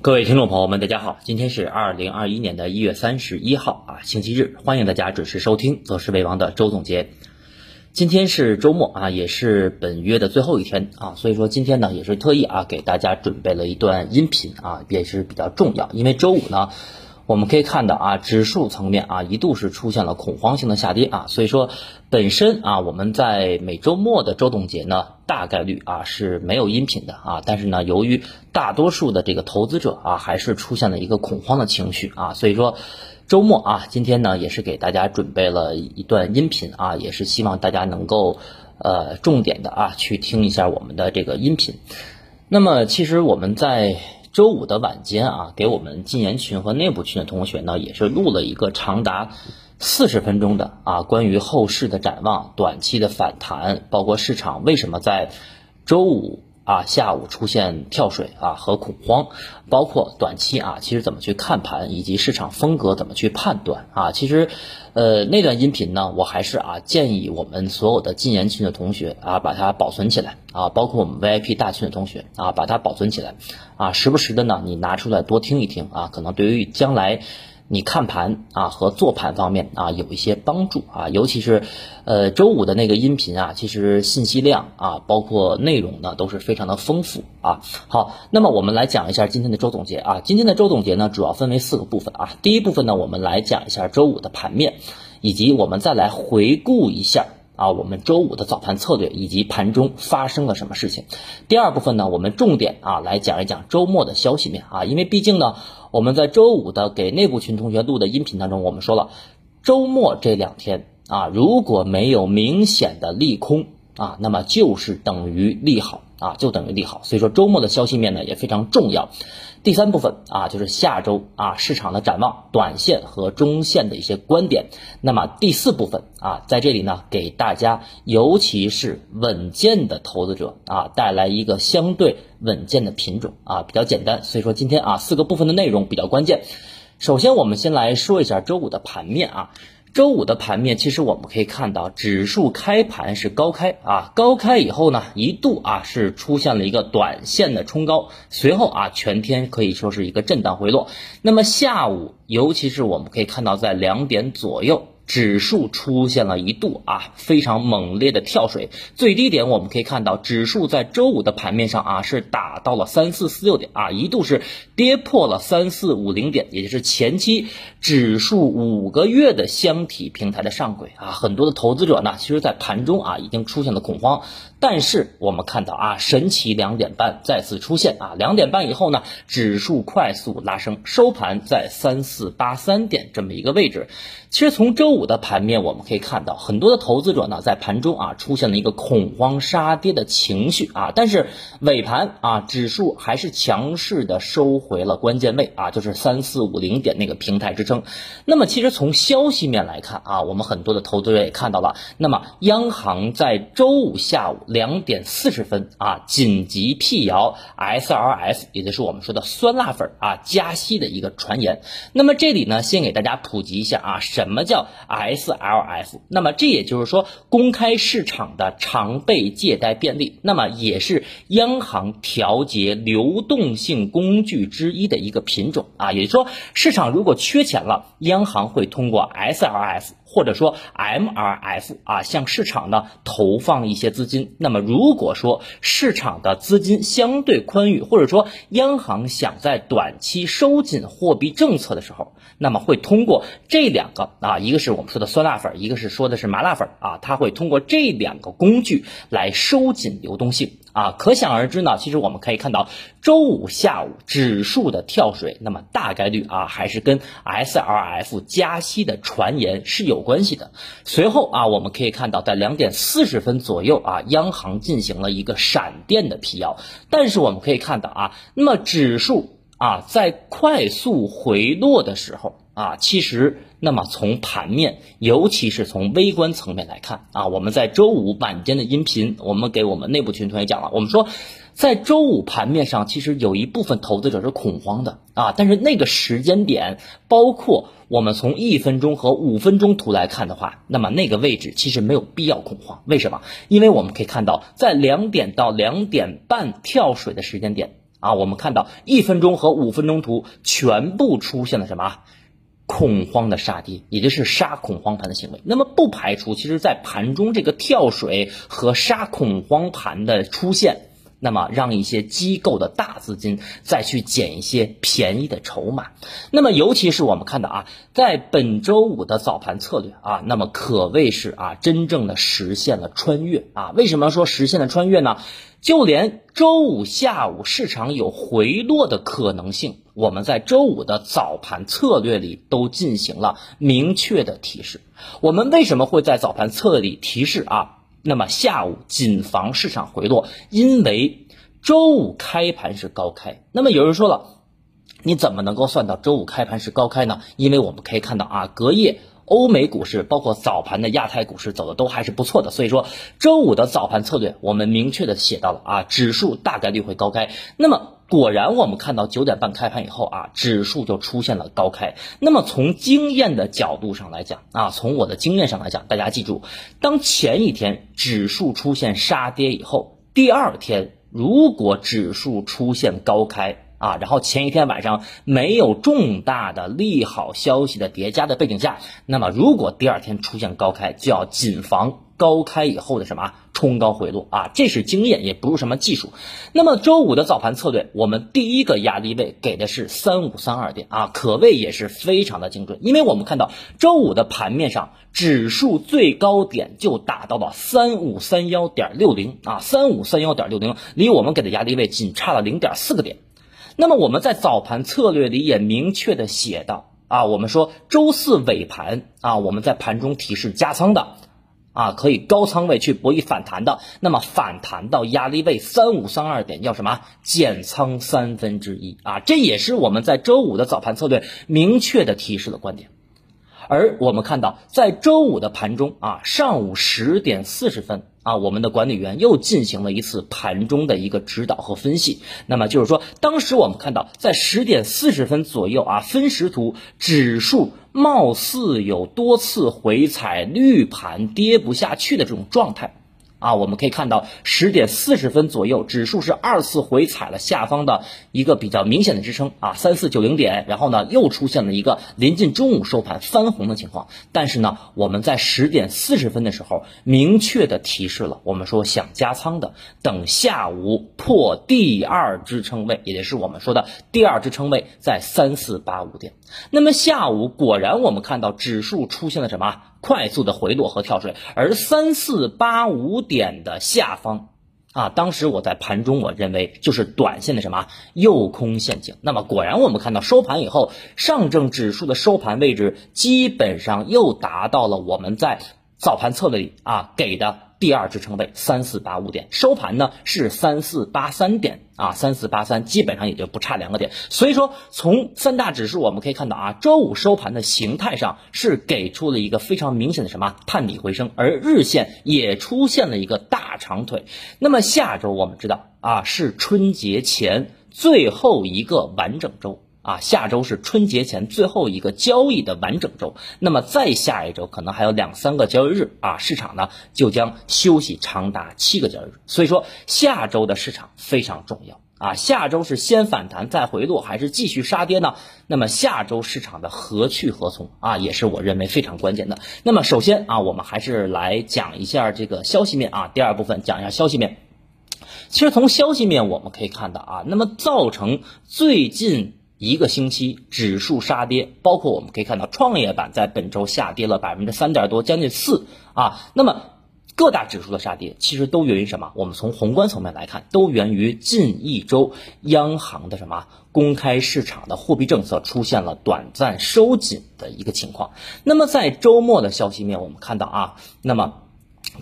各位听众朋友们，大家好，今天是二零二一年的一月三十一号啊，星期日，欢迎大家准时收听则是为王的周总结。今天是周末啊，也是本月的最后一天啊，所以说今天呢也是特意啊给大家准备了一段音频啊，也是比较重要，因为周五呢。我们可以看到啊，指数层面啊一度是出现了恐慌性的下跌啊，所以说本身啊我们在每周末的周总结呢，大概率啊是没有音频的啊，但是呢由于大多数的这个投资者啊还是出现了一个恐慌的情绪啊，所以说周末啊今天呢也是给大家准备了一段音频啊，也是希望大家能够呃重点的啊去听一下我们的这个音频。那么其实我们在。周五的晚间啊，给我们禁言群和内部群的同学呢，也是录了一个长达四十分钟的啊，关于后市的展望、短期的反弹，包括市场为什么在周五。啊，下午出现跳水啊和恐慌，包括短期啊，其实怎么去看盘，以及市场风格怎么去判断啊？其实，呃，那段音频呢，我还是啊建议我们所有的禁言群的同学啊，把它保存起来啊，包括我们 VIP 大群的同学啊，把它保存起来啊，时不时的呢，你拿出来多听一听啊，可能对于将来。你看盘啊和做盘方面啊有一些帮助啊，尤其是，呃周五的那个音频啊，其实信息量啊包括内容呢都是非常的丰富啊。好，那么我们来讲一下今天的周总结啊。今天的周总结呢主要分为四个部分啊。第一部分呢我们来讲一下周五的盘面，以及我们再来回顾一下啊我们周五的早盘策略以及盘中发生了什么事情。第二部分呢我们重点啊来讲一讲周末的消息面啊，因为毕竟呢。我们在周五的给内部群同学录的音频当中，我们说了，周末这两天啊，如果没有明显的利空啊，那么就是等于利好啊，就等于利好。所以说周末的消息面呢也非常重要。第三部分啊，就是下周啊市场的展望，短线和中线的一些观点。那么第四部分啊，在这里呢，给大家，尤其是稳健的投资者啊，带来一个相对稳健的品种啊，比较简单。所以说今天啊，四个部分的内容比较关键。首先，我们先来说一下周五的盘面啊。周五的盘面，其实我们可以看到，指数开盘是高开啊，高开以后呢，一度啊是出现了一个短线的冲高，随后啊全天可以说是一个震荡回落。那么下午，尤其是我们可以看到，在两点左右。指数出现了一度啊非常猛烈的跳水，最低点我们可以看到，指数在周五的盘面上啊是打到了三四四六点啊，一度是跌破了三四五零点，也就是前期指数五个月的箱体平台的上轨啊，很多的投资者呢，其实在盘中啊已经出现了恐慌。但是我们看到啊，神奇两点半再次出现啊，两点半以后呢，指数快速拉升，收盘在三四八三点这么一个位置。其实从周五的盘面我们可以看到，很多的投资者呢在盘中啊出现了一个恐慌杀跌的情绪啊，但是尾盘啊指数还是强势的收回了关键位啊，就是三四五零点那个平台支撑。那么其实从消息面来看啊，我们很多的投资者也看到了，那么央行在周五下午。两点四十分啊，紧急辟谣 S R F，也就是我们说的酸辣粉啊加息的一个传言。那么这里呢，先给大家普及一下啊，什么叫 S L F？那么这也就是说，公开市场的常备借贷便利，那么也是央行调节流动性工具之一的一个品种啊。也就是说，市场如果缺钱了，央行会通过 S L F。或者说 MRF 啊，向市场呢投放一些资金。那么如果说市场的资金相对宽裕，或者说央行想在短期收紧货币政策的时候，那么会通过这两个啊，一个是我们说的酸辣粉，一个是说的是麻辣粉啊，它会通过这两个工具来收紧流动性。啊，可想而知呢。其实我们可以看到，周五下午指数的跳水，那么大概率啊，还是跟 S R F 加息的传言是有关系的。随后啊，我们可以看到，在两点四十分左右啊，央行进行了一个闪电的辟谣。但是我们可以看到啊，那么指数啊，在快速回落的时候啊，其实。那么从盘面，尤其是从微观层面来看啊，我们在周五晚间的音频，我们给我们内部群同学讲了，我们说，在周五盘面上，其实有一部分投资者是恐慌的啊，但是那个时间点，包括我们从一分钟和五分钟图来看的话，那么那个位置其实没有必要恐慌，为什么？因为我们可以看到，在两点到两点半跳水的时间点。啊，我们看到一分钟和五分钟图全部出现了什么恐慌的杀跌，也就是杀恐慌盘的行为。那么不排除，其实在盘中这个跳水和杀恐慌盘的出现。那么，让一些机构的大资金再去捡一些便宜的筹码。那么，尤其是我们看到啊，在本周五的早盘策略啊，那么可谓是啊，真正的实现了穿越啊。为什么说实现了穿越呢？就连周五下午市场有回落的可能性，我们在周五的早盘策略里都进行了明确的提示。我们为什么会在早盘策略里提示啊？那么下午谨防市场回落，因为周五开盘是高开。那么有人说了，你怎么能够算到周五开盘是高开呢？因为我们可以看到啊，隔夜欧美股市包括早盘的亚太股市走的都还是不错的，所以说周五的早盘策略我们明确的写到了啊，指数大概率会高开。那么。果然，我们看到九点半开盘以后啊，指数就出现了高开。那么从经验的角度上来讲啊，从我的经验上来讲，大家记住，当前一天指数出现杀跌以后，第二天如果指数出现高开啊，然后前一天晚上没有重大的利好消息的叠加的背景下，那么如果第二天出现高开，就要谨防。高开以后的什么冲高回落啊？这是经验，也不是什么技术。那么周五的早盘策略，我们第一个压力位给的是三五三二点啊，可谓也是非常的精准。因为我们看到周五的盘面上，指数最高点就达到了三五三幺点六零啊，三五三幺点六零离我们给的压力位仅差了零点四个点。那么我们在早盘策略里也明确的写到啊，我们说周四尾盘啊，我们在盘中提示加仓的。啊，可以高仓位去博弈反弹的，那么反弹到压力位三五三二点，要什么减仓三分之一啊？这也是我们在周五的早盘策略明确的提示的观点。而我们看到，在周五的盘中啊，上午十点四十分啊，我们的管理员又进行了一次盘中的一个指导和分析。那么就是说，当时我们看到，在十点四十分左右啊，分时图指数。貌似有多次回踩绿盘跌不下去的这种状态。啊，我们可以看到十点四十分左右，指数是二次回踩了下方的一个比较明显的支撑啊，三四九零点，然后呢又出现了一个临近中午收盘翻红的情况。但是呢，我们在十点四十分的时候明确的提示了，我们说想加仓的，等下午破第二支撑位，也就是我们说的第二支撑位在三四八五点。那么下午果然我们看到指数出现了什么？快速的回落和跳水，而三四八五点的下方，啊，当时我在盘中我认为就是短线的什么诱空陷阱。那么果然我们看到收盘以后，上证指数的收盘位置基本上又达到了我们在早盘策略里啊给的。第二支撑位三四八五点，收盘呢是三四八三点啊，三四八三基本上也就不差两个点。所以说，从三大指数我们可以看到啊，周五收盘的形态上是给出了一个非常明显的什么探底回升，而日线也出现了一个大长腿。那么下周我们知道啊，是春节前最后一个完整周。啊，下周是春节前最后一个交易的完整周，那么再下一周可能还有两三个交易日啊，市场呢就将休息长达七个交易日。所以说下周的市场非常重要啊，下周是先反弹再回落，还是继续杀跌呢？那么下周市场的何去何从啊，也是我认为非常关键的。那么首先啊，我们还是来讲一下这个消息面啊，第二部分讲一下消息面。其实从消息面我们可以看到啊，那么造成最近。一个星期指数杀跌，包括我们可以看到创业板在本周下跌了百分之三点多，将近四啊。那么各大指数的杀跌，其实都源于什么？我们从宏观层面来看，都源于近一周央行的什么公开市场的货币政策出现了短暂收紧的一个情况。那么在周末的消息面，我们看到啊，那么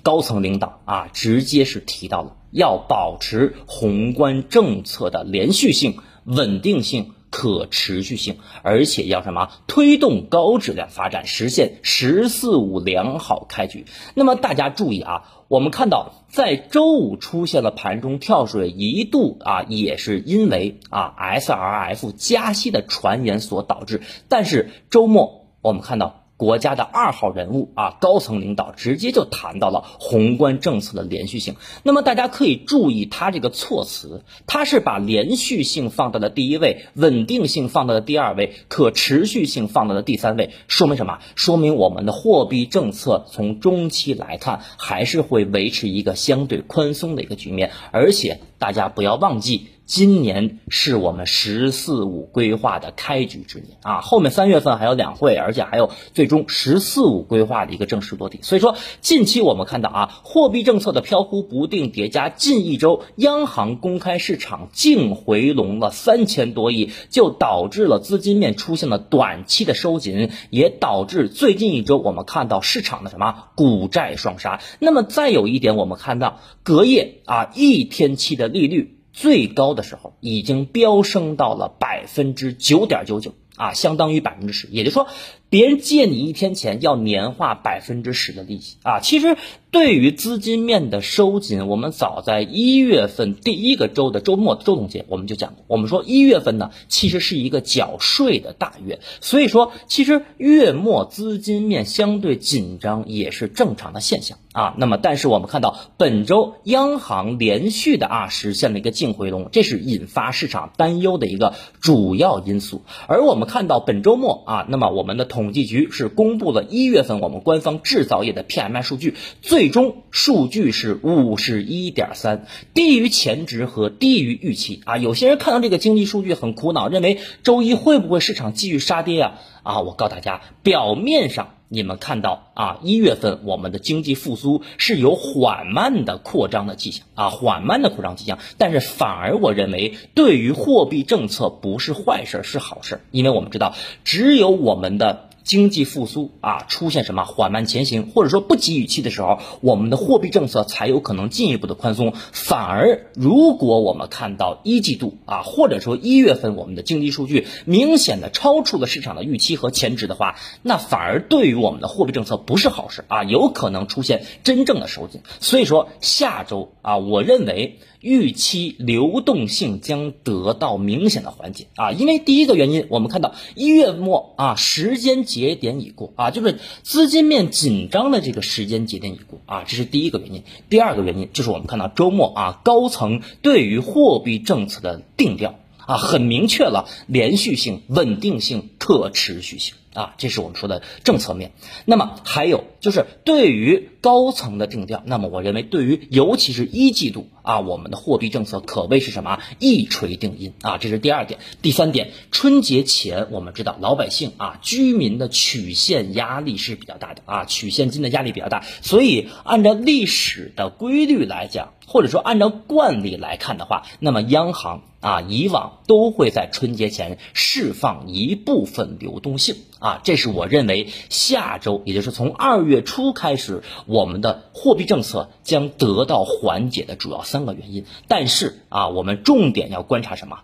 高层领导啊，直接是提到了要保持宏观政策的连续性、稳定性。可持续性，而且要什么推动高质量发展，实现“十四五”良好开局。那么大家注意啊，我们看到在周五出现了盘中跳水，一度啊也是因为啊 S R F 加息的传言所导致。但是周末我们看到国家的二号人物啊，高层领导直接就谈到了宏观政策的连续性。那么大家可以注意他这个措辞，他是把连续性放到了第一位，稳定性放到了第二位，可持续性放到了第三位。说明什么？说明我们的货币政策从中期来看，还是会维持一个相对宽松的一个局面。而且大家不要忘记。今年是我们“十四五”规划的开局之年啊，后面三月份还有两会，而且还有最终“十四五”规划的一个正式落地。所以说，近期我们看到啊，货币政策的飘忽不定叠加，近一周央行公开市场净回笼了三千多亿，就导致了资金面出现了短期的收紧，也导致最近一周我们看到市场的什么股债双杀。那么再有一点，我们看到隔夜啊一天期的利率。最高的时候已经飙升到了百分之九点九九啊，相当于百分之十，也就是说。别人借你一天钱要年化百分之十的利息啊！其实对于资金面的收紧，我们早在一月份第一个周的周末周总结我们就讲过，我们说一月份呢其实是一个缴税的大月，所以说其实月末资金面相对紧张也是正常的现象啊。那么但是我们看到本周央行连续的啊实现了一个净回笼，这是引发市场担忧的一个主要因素。而我们看到本周末啊，那么我们的。统计局是公布了一月份我们官方制造业的 PMI 数据，最终数据是五十一点三，低于前值和低于预期啊。有些人看到这个经济数据很苦恼，认为周一会不会市场继续杀跌啊？啊，我告诉大家，表面上你们看到啊，一月份我们的经济复苏是有缓慢的扩张的迹象啊，缓慢的扩张迹象，但是反而我认为对于货币政策不是坏事，是好事，因为我们知道只有我们的。经济复苏啊，出现什么缓慢前行，或者说不及预期的时候，我们的货币政策才有可能进一步的宽松。反而，如果我们看到一季度啊，或者说一月份我们的经济数据明显的超出了市场的预期和前值的话，那反而对于我们的货币政策不是好事啊，有可能出现真正的收紧。所以说，下周啊，我认为。预期流动性将得到明显的缓解啊，因为第一个原因，我们看到一月末啊，时间节点已过啊，就是资金面紧张的这个时间节点已过啊，这是第一个原因。第二个原因就是我们看到周末啊，高层对于货币政策的定调啊，很明确了连续性、稳定性、可持续性。啊，这是我们说的政策面。那么还有就是对于高层的定调，那么我认为对于尤其是一季度啊，我们的货币政策可谓是什么一锤定音啊，这是第二点。第三点，春节前我们知道老百姓啊，居民的曲线压力是比较大的啊，取现金的压力比较大，所以按照历史的规律来讲。或者说，按照惯例来看的话，那么央行啊，以往都会在春节前释放一部分流动性啊，这是我认为下周，也就是从二月初开始，我们的货币政策将得到缓解的主要三个原因。但是啊，我们重点要观察什么？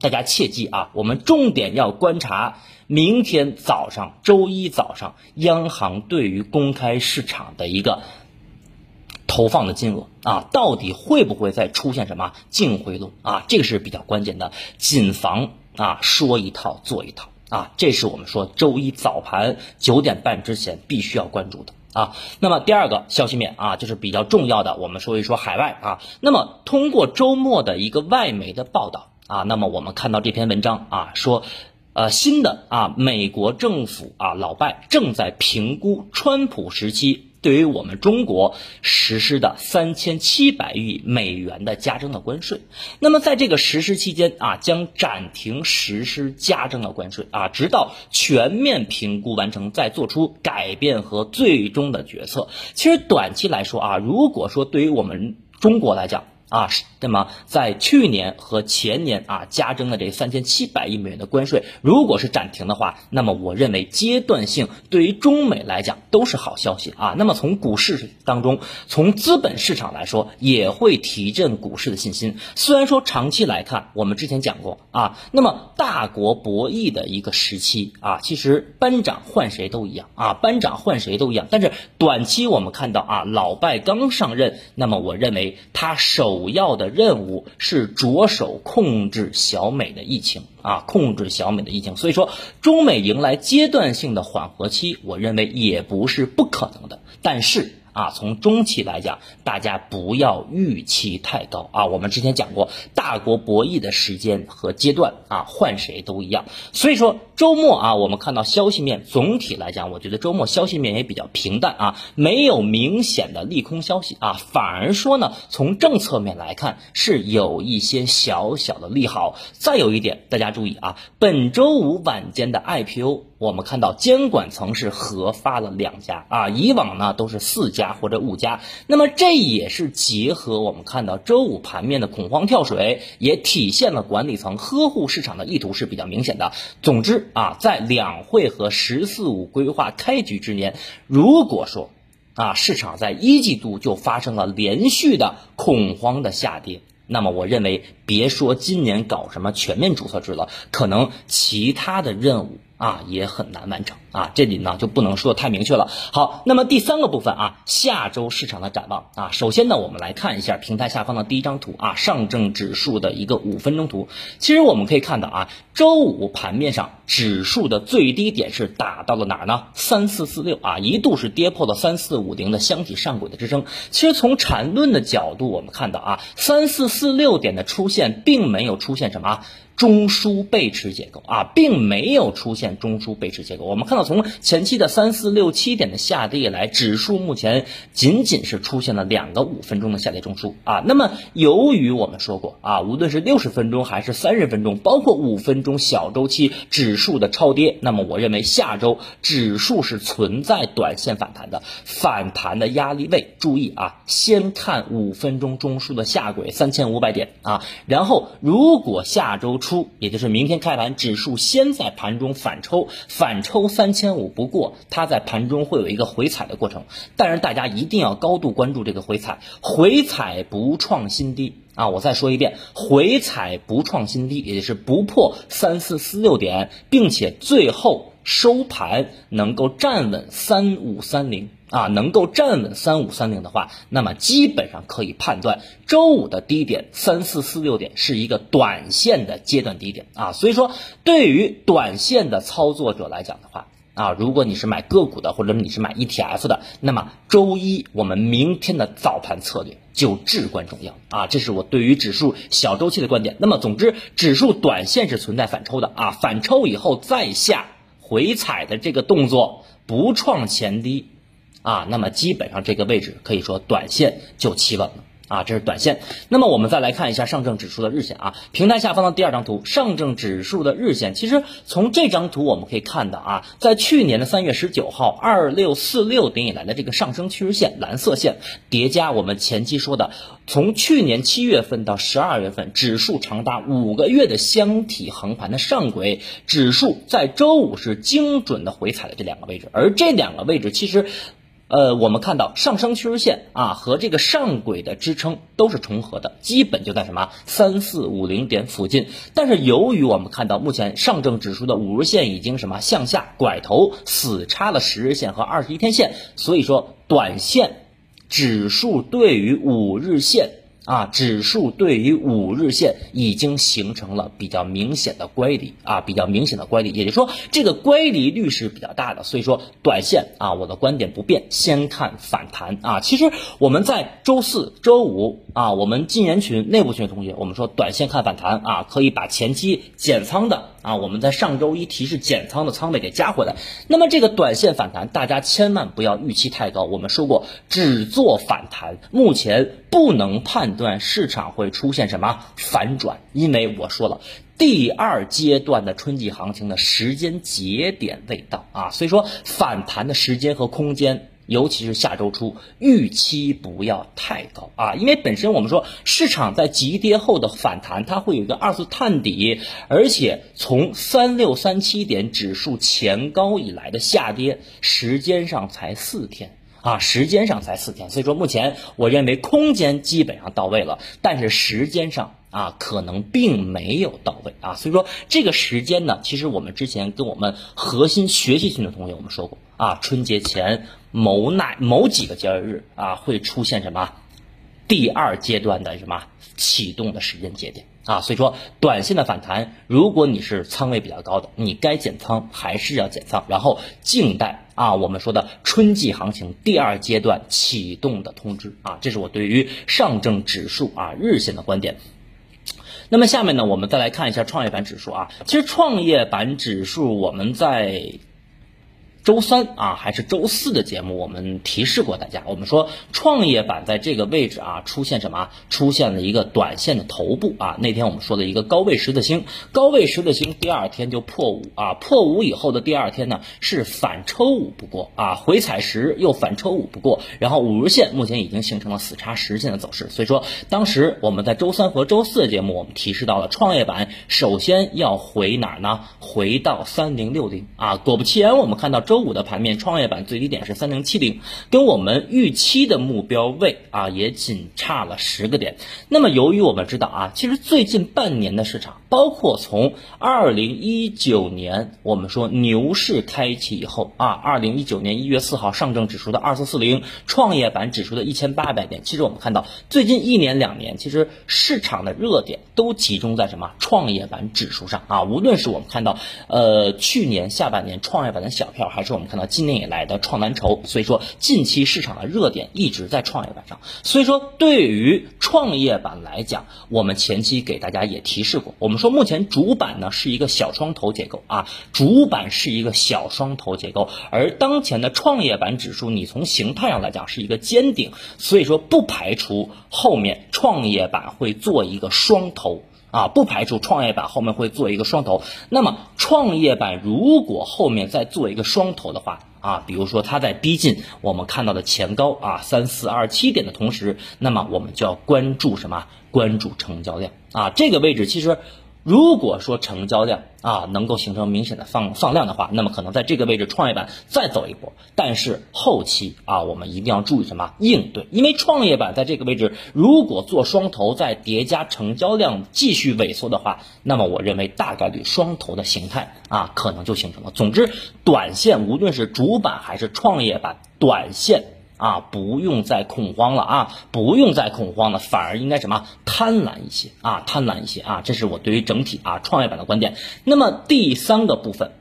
大家切记啊，我们重点要观察明天早上，周一早上，央行对于公开市场的一个。投放的金额啊，到底会不会再出现什么净回笼啊？这个是比较关键的，谨防啊说一套做一套啊，这是我们说周一早盘九点半之前必须要关注的啊。那么第二个消息面啊，就是比较重要的，我们说一说海外啊。那么通过周末的一个外媒的报道啊，那么我们看到这篇文章啊，说呃新的啊美国政府啊老拜正在评估川普时期。对于我们中国实施的三千七百亿美元的加征的关税，那么在这个实施期间啊，将暂停实施加征的关税啊，直到全面评估完成再做出改变和最终的决策。其实短期来说啊，如果说对于我们中国来讲，啊，那么在去年和前年啊加征的这三千七百亿美元的关税，如果是暂停的话，那么我认为阶段性对于中美来讲都是好消息啊。那么从股市当中，从资本市场来说，也会提振股市的信心。虽然说长期来看，我们之前讲过啊，那么大国博弈的一个时期啊，其实班长换谁都一样啊，班长换谁都一样。但是短期我们看到啊，老拜刚上任，那么我认为他首主要的任务是着手控制小美的疫情啊，控制小美的疫情。所以说，中美迎来阶段性的缓和期，我认为也不是不可能的。但是。啊，从中期来讲，大家不要预期太高啊。我们之前讲过，大国博弈的时间和阶段啊，换谁都一样。所以说，周末啊，我们看到消息面总体来讲，我觉得周末消息面也比较平淡啊，没有明显的利空消息啊，反而说呢，从政策面来看是有一些小小的利好。再有一点，大家注意啊，本周五晚间的 IPO。我们看到监管层是核发了两家啊，以往呢都是四家或者五家，那么这也是结合我们看到周五盘面的恐慌跳水，也体现了管理层呵护市场的意图是比较明显的。总之啊，在两会和“十四五”规划开局之年，如果说啊市场在一季度就发生了连续的恐慌的下跌，那么我认为别说今年搞什么全面注册制了，可能其他的任务。啊，也很难完成啊，这里呢就不能说太明确了。好，那么第三个部分啊，下周市场的展望啊，首先呢，我们来看一下平台下方的第一张图啊，上证指数的一个五分钟图。其实我们可以看到啊，周五盘面上指数的最低点是打到了哪儿呢？三四四六啊，一度是跌破了三四五零的箱体上轨的支撑。其实从缠论的角度，我们看到啊，三四四六点的出现，并没有出现什么。中枢背驰结构啊，并没有出现中枢背驰结构。我们看到，从前期的三四六七点的下跌以来，指数目前仅仅是出现了两个五分钟的下跌中枢啊。那么，由于我们说过啊，无论是六十分钟还是三十分钟，包括五分钟小周期指数的超跌，那么我认为下周指数是存在短线反弹的，反弹的压力位。注意啊，先看五分钟中枢的下轨三千五百点啊，然后如果下周初，也就是明天开盘，指数先在盘中反抽，反抽三千五不过，它在盘中会有一个回踩的过程。但是大家一定要高度关注这个回踩，回踩不创新低啊！我再说一遍，回踩不创新低，也就是不破三四四六点，并且最后收盘能够站稳三五三零。啊，能够站稳三五三零的话，那么基本上可以判断周五的低点三四四六点是一个短线的阶段低点啊。所以说，对于短线的操作者来讲的话，啊，如果你是买个股的，或者你是买 ETF 的，那么周一我们明天的早盘策略就至关重要啊。这是我对于指数小周期的观点。那么，总之，指数短线是存在反抽的啊，反抽以后再下回踩的这个动作不创前低。啊，那么基本上这个位置可以说短线就企稳了啊，这是短线。那么我们再来看一下上证指数的日线啊，平台下方的第二张图，上证指数的日线，其实从这张图我们可以看到啊，在去年的三月十九号二六四六点以来的这个上升趋势线蓝色线叠加我们前期说的，从去年七月份到十二月份，指数长达五个月的箱体横盘的上轨，指数在周五是精准的回踩了这两个位置，而这两个位置其实。呃，我们看到上升趋势线啊和这个上轨的支撑都是重合的，基本就在什么三四五零点附近。但是由于我们看到目前上证指数的五日线已经什么向下拐头死叉了十日线和二十一天线，所以说短线指数对于五日线。啊，指数对于五日线已经形成了比较明显的乖离啊，比较明显的乖离，也就是说这个乖离率是比较大的，所以说短线啊，我的观点不变，先看反弹啊。其实我们在周四周五啊，我们禁言群内部群的同学，我们说短线看反弹啊，可以把前期减仓的。啊，我们在上周一提示减仓的仓位给加回来。那么这个短线反弹，大家千万不要预期太高。我们说过，只做反弹，目前不能判断市场会出现什么反转，因为我说了，第二阶段的春季行情的时间节点未到。啊，所以说反弹的时间和空间。尤其是下周初，预期不要太高。啊，因为本身我们说市场在急跌后的反弹，它会有一个二次探底，而且从三六三七点指数前高以来的下跌时间上才四天。啊，时间上才四天，所以说目前我认为空间基本上到位了，但是时间上啊可能并没有到位啊，所以说这个时间呢，其实我们之前跟我们核心学习群的同学我们说过啊，春节前。某哪某几个节日啊会出现什么第二阶段的什么启动的时间节点啊，所以说短线的反弹，如果你是仓位比较高的，你该减仓还是要减仓，然后静待啊我们说的春季行情第二阶段启动的通知啊，这是我对于上证指数啊日线的观点。那么下面呢，我们再来看一下创业板指数啊，其实创业板指数我们在。周三啊，还是周四的节目，我们提示过大家，我们说创业板在这个位置啊，出现什么？出现了一个短线的头部啊。那天我们说的一个高位十字星，高位十字星第二天就破五啊，破五以后的第二天呢是反抽五不过啊，回踩十又反抽五不过，然后五日线目前已经形成了死叉十线的走势。所以说，当时我们在周三和周四的节目，我们提示到了创业板首先要回哪儿呢？回到三零六零啊，果不其然，我们看到。周五的盘面，创业板最低点是三零七零，跟我们预期的目标位啊也仅差了十个点。那么，由于我们知道啊，其实最近半年的市场，包括从二零一九年我们说牛市开启以后啊，二零一九年一月四号上证指数的二四四零，创业板指数的一千八百点。其实我们看到最近一年两年，其实市场的热点都集中在什么创业板指数上啊？无论是我们看到呃去年下半年创业板的小票还还是我们看到今年以来的创蓝筹，所以说近期市场的热点一直在创业板上。所以说对于创业板来讲，我们前期给大家也提示过，我们说目前主板呢是一个小双头结构啊，主板是一个小双头结构，而当前的创业板指数，你从形态上来讲是一个尖顶，所以说不排除后面创业板会做一个双头。啊，不排除创业板后面会做一个双头。那么，创业板如果后面再做一个双头的话，啊，比如说它在逼近我们看到的前高啊三四二七点的同时，那么我们就要关注什么？关注成交量啊，这个位置其实。如果说成交量啊能够形成明显的放放量的话，那么可能在这个位置创业板再走一波。但是后期啊，我们一定要注意什么应对？因为创业板在这个位置如果做双头再叠加成交量继续萎缩的话，那么我认为大概率双头的形态啊可能就形成了。总之，短线无论是主板还是创业板，短线。啊，不用再恐慌了啊，不用再恐慌了，反而应该什么贪婪一些啊，贪婪一些啊，这是我对于整体啊创业板的观点。那么第三个部分。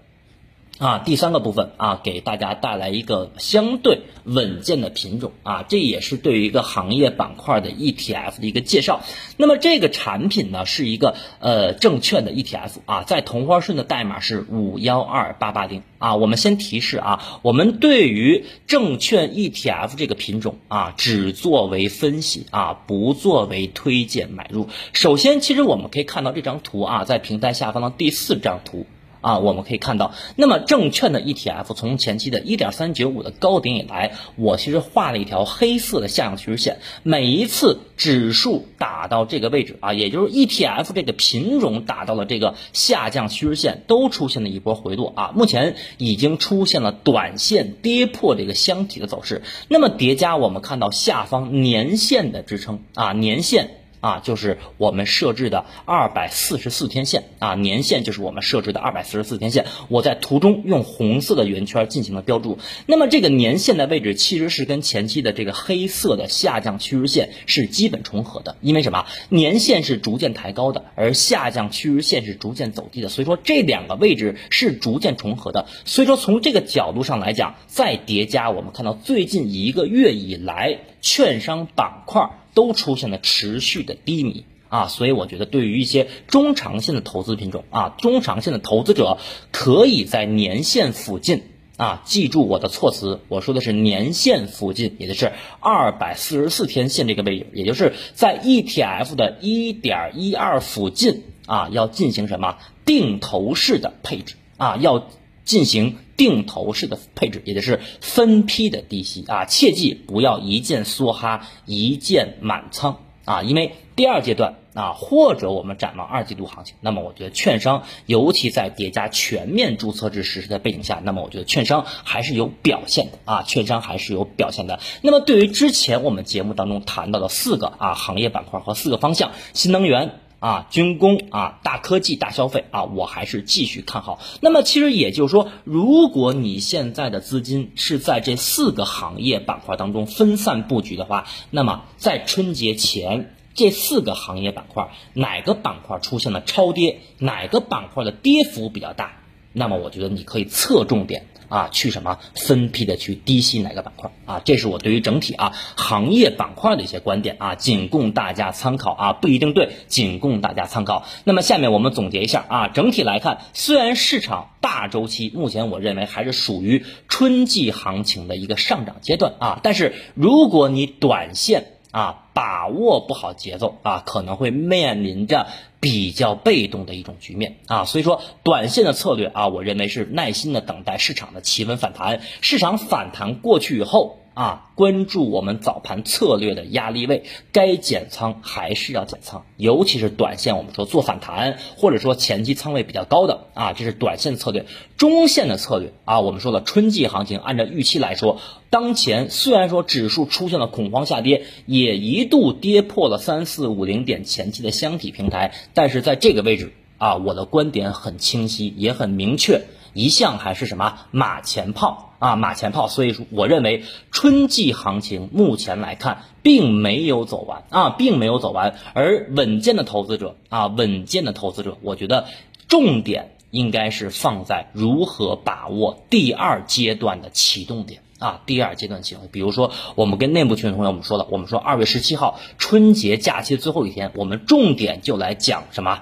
啊，第三个部分啊，给大家带来一个相对稳健的品种啊，这也是对于一个行业板块的 ETF 的一个介绍。那么这个产品呢，是一个呃证券的 ETF 啊，在同花顺的代码是五幺二八八零啊。我们先提示啊，我们对于证券 ETF 这个品种啊，只作为分析啊，不作为推荐买入。首先，其实我们可以看到这张图啊，在平台下方的第四张图。啊，我们可以看到，那么证券的 ETF 从前期的一点三九五的高点以来，我其实画了一条黑色的下降趋势线。每一次指数打到这个位置啊，也就是 ETF 这个品种打到了这个下降趋势线，都出现了一波回落啊。目前已经出现了短线跌破这个箱体的走势。那么叠加我们看到下方年线的支撑啊，年线。啊，就是我们设置的二百四十四天线啊，年线就是我们设置的二百四十四天线。我在图中用红色的圆圈进行了标注。那么这个年线的位置其实是跟前期的这个黑色的下降趋势线是基本重合的。因为什么？年线是逐渐抬高的，而下降趋势线是逐渐走低的。所以说这两个位置是逐渐重合的。所以说从这个角度上来讲，再叠加我们看到最近一个月以来券商板块。都出现了持续的低迷。啊，所以我觉得对于一些中长线的投资品种啊，中长线的投资者可以在年线附近。啊，记住我的措辞，我说的是年线附近，也就是二百四十四天线这个位置，也就是在 ETF 的一点一二附近啊，要进行什么？定投式的配置啊，要进行定投式的配置，也就是分批的低吸啊，切记不要一键梭哈，一键满仓啊，因为第二阶段啊，或者我们展望二季度行情，那么我觉得券商，尤其在叠加全面注册制实施的背景下，那么我觉得券商还是有表现的啊，券商还是有表现的。那么对于之前我们节目当中谈到的四个啊行业板块和四个方向，新能源。啊，军工啊，大科技、大消费啊，我还是继续看好。那么其实也就是说，如果你现在的资金是在这四个行业板块当中分散布局的话，那么在春节前这四个行业板块哪个板块出现了超跌，哪个板块的跌幅比较大，那么我觉得你可以侧重点。啊，去什么分批的去低吸哪个板块啊？这是我对于整体啊行业板块的一些观点啊，仅供大家参考啊，不一定对，仅供大家参考。那么下面我们总结一下啊，整体来看，虽然市场大周期目前我认为还是属于春季行情的一个上涨阶段啊，但是如果你短线啊把握不好节奏啊，可能会面临着。比较被动的一种局面啊，所以说短线的策略啊，我认为是耐心的等待市场的企稳反弹，市场反弹过去以后。啊，关注我们早盘策略的压力位，该减仓还是要减仓，尤其是短线，我们说做反弹，或者说前期仓位比较高的啊，这是短线策略。中线的策略啊，我们说了春季行情，按照预期来说，当前虽然说指数出现了恐慌下跌，也一度跌破了三四五零点前期的箱体平台，但是在这个位置啊，我的观点很清晰，也很明确。一向还是什么马前炮啊，马前炮，所以说我认为春季行情目前来看并没有走完啊，并没有走完，而稳健的投资者啊，稳健的投资者，我觉得重点应该是放在如何把握第二阶段的启动点啊，第二阶段启动，比如说我们跟内部群的同学我们说了，我们说二月十七号春节假期最后一天，我们重点就来讲什么？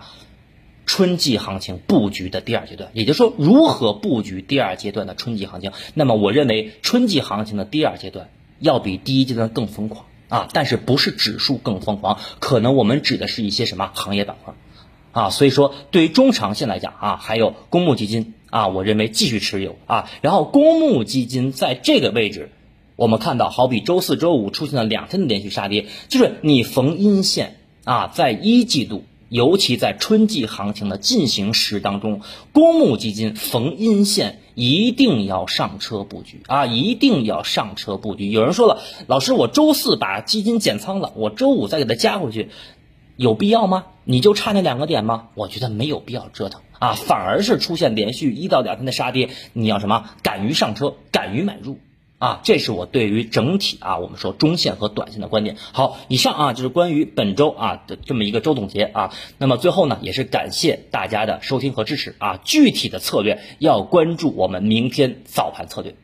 春季行情布局的第二阶段，也就是说，如何布局第二阶段的春季行情？那么，我认为春季行情的第二阶段要比第一阶段更疯狂啊！但是不是指数更疯狂？可能我们指的是一些什么行业板块啊？所以说，对于中长线来讲啊，还有公募基金啊，我认为继续持有啊。然后，公募基金在这个位置，我们看到，好比周四周五出现了两天的连续杀跌，就是你逢阴线啊，在一季度。尤其在春季行情的进行时当中，公募基金逢阴线一定要上车布局啊！一定要上车布局。有人说了，老师，我周四把基金减仓了，我周五再给它加回去，有必要吗？你就差那两个点吗？我觉得没有必要折腾啊，反而是出现连续一到两天的杀跌，你要什么？敢于上车，敢于买入。啊，这是我对于整体啊，我们说中线和短线的观点。好，以上啊就是关于本周啊的这么一个周总结啊。那么最后呢，也是感谢大家的收听和支持啊。具体的策略要关注我们明天早盘策略。